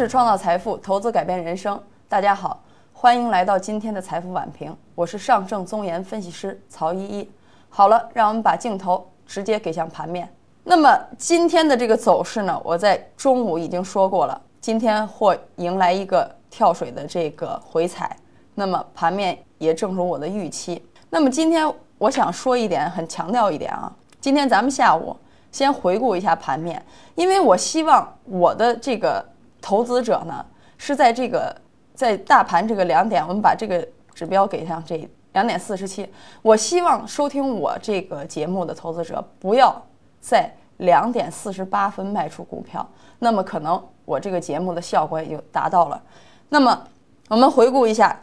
识创造财富，投资改变人生。大家好，欢迎来到今天的财富晚评，我是上证综研分析师曹依依。好了，让我们把镜头直接给向盘面。那么今天的这个走势呢，我在中午已经说过了，今天或迎来一个跳水的这个回踩。那么盘面也正如我的预期。那么今天我想说一点，很强调一点啊，今天咱们下午先回顾一下盘面，因为我希望我的这个投资者呢是在这个在大盘这个两点，我们把这个指标给上这两点四十七，我希望收听我这个节目的投资者不要在两点四十八分卖出股票，那么可能我这个节目的效果也就达到了。那么我们回顾一下，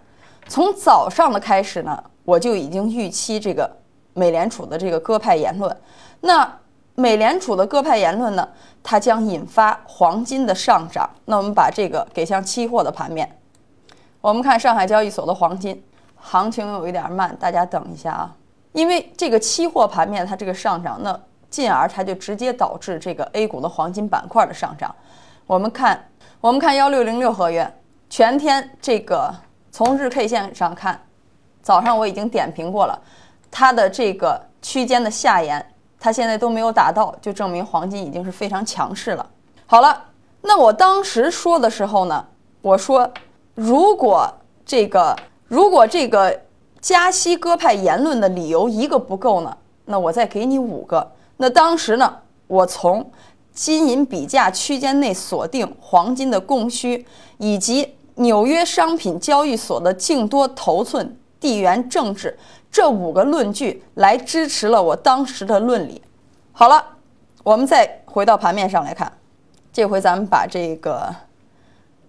从早上的开始呢。我就已经预期这个美联储的这个鸽派言论，那美联储的各派言论呢，它将引发黄金的上涨。那我们把这个给向期货的盘面，我们看上海交易所的黄金行情有一点慢，大家等一下啊，因为这个期货盘面它这个上涨，那进而它就直接导致这个 A 股的黄金板块的上涨。我们看，我们看幺六零六合约全天这个从日 K 线上看。早上我已经点评过了，它的这个区间的下沿，它现在都没有达到，就证明黄金已经是非常强势了。好了，那我当时说的时候呢，我说如果这个如果这个加息鸽派言论的理由一个不够呢，那我再给你五个。那当时呢，我从金银比价区间内锁定黄金的供需，以及纽约商品交易所的净多头寸。地缘政治这五个论据来支持了我当时的论理。好了，我们再回到盘面上来看，这回咱们把这个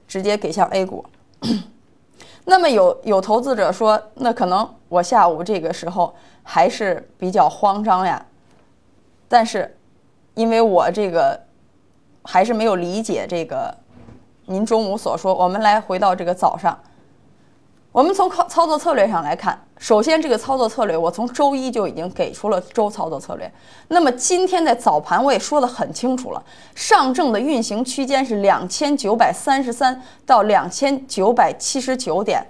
直接给向 A 股。那么有有投资者说，那可能我下午这个时候还是比较慌张呀。但是，因为我这个还是没有理解这个您中午所说，我们来回到这个早上。我们从操操作策略上来看，首先这个操作策略，我从周一就已经给出了周操作策略。那么今天在早盘我也说得很清楚了，上证的运行区间是两千九百三十三到两千九百七十九点。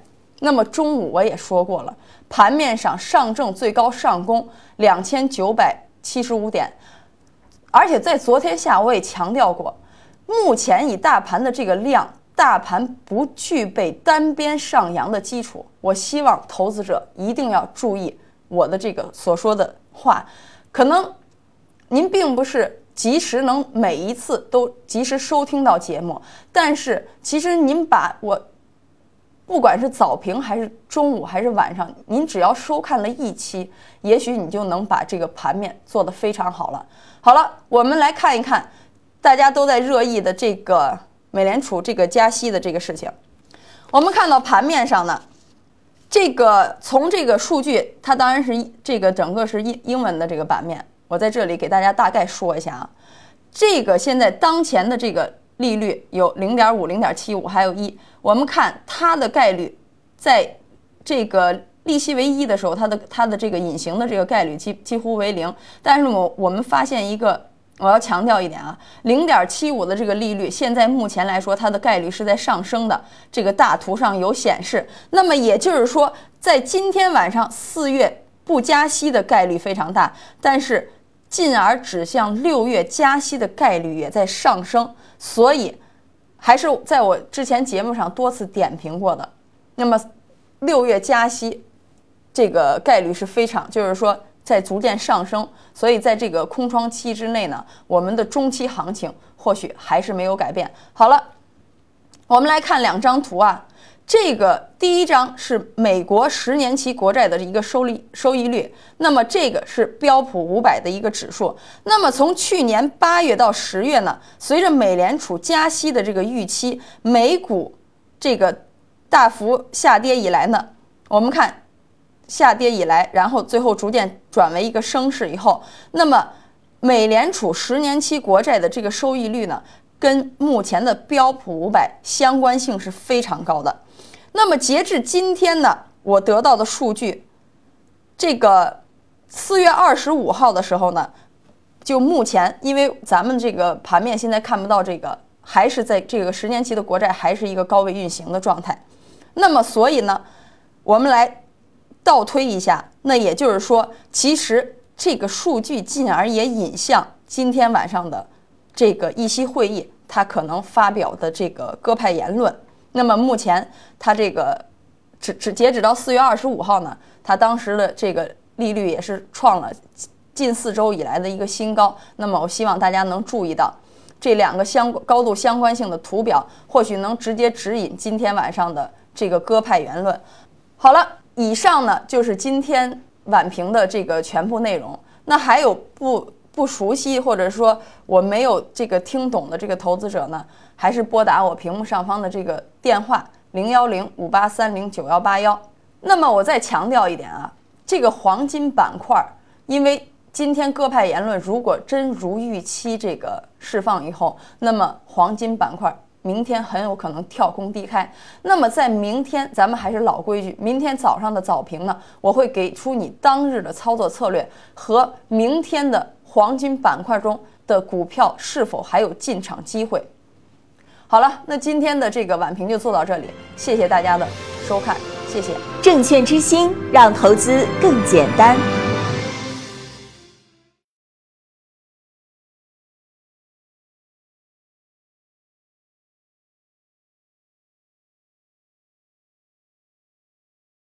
那么中午我也说过了，盘面上上证最高上攻两千九百七十五点，而且在昨天下午我也强调过，目前以大盘的这个量。大盘不具备单边上扬的基础，我希望投资者一定要注意我的这个所说的话。可能您并不是及时能每一次都及时收听到节目，但是其实您把我不管是早评还是中午还是晚上，您只要收看了一期，也许你就能把这个盘面做得非常好了。好了，我们来看一看大家都在热议的这个。美联储这个加息的这个事情，我们看到盘面上呢，这个从这个数据，它当然是这个整个是英英文的这个版面。我在这里给大家大概说一下啊，这个现在当前的这个利率有零点五、零点七五，还有一。我们看它的概率，在这个利息为一的时候，它的它的这个隐形的这个概率几几乎为零。但是我我们发现一个。我要强调一点啊，零点七五的这个利率，现在目前来说，它的概率是在上升的。这个大图上有显示。那么也就是说，在今天晚上四月不加息的概率非常大，但是进而指向六月加息的概率也在上升。所以，还是在我之前节目上多次点评过的。那么，六月加息这个概率是非常，就是说。在逐渐上升，所以在这个空窗期之内呢，我们的中期行情或许还是没有改变。好了，我们来看两张图啊。这个第一张是美国十年期国债的一个收利收益率，那么这个是标普五百的一个指数。那么从去年八月到十月呢，随着美联储加息的这个预期，美股这个大幅下跌以来呢，我们看。下跌以来，然后最后逐渐转为一个升势以后，那么美联储十年期国债的这个收益率呢，跟目前的标普五百相关性是非常高的。那么截至今天呢，我得到的数据，这个四月二十五号的时候呢，就目前因为咱们这个盘面现在看不到这个还是在这个十年期的国债还是一个高位运行的状态。那么，所以呢，我们来倒推一下，那也就是说，其实这个数据进而也引向今天晚上的这个议息会议，他可能发表的这个鸽派言论。那么目前它这个只只截止到四月二十五号呢，它当时的这个利率也是创了近四周以来的一个新高。那么我希望大家能注意到这两个相高度相关性的图表，或许能直接指引今天晚上的这个鸽派言论。好了，以上呢就是今天晚评的这个全部内容。那还有不不熟悉或者说我没有这个听懂的这个投资者呢？还是拨打我屏幕上方的这个电话零幺零五八三零九幺八幺。那么我再强调一点啊，这个黄金板块，因为今天鸽派言论如果真如预期这个释放以后，那么黄金板块明天很有可能跳空低开。那么在明天，咱们还是老规矩，明天早上的早评呢，我会给出你当日的操作策略和明天的黄金板块中的股票是否还有进场机会。好了，那今天的这个晚评就做到这里，谢谢大家的收看，谢谢。证券之星，让投资更简单。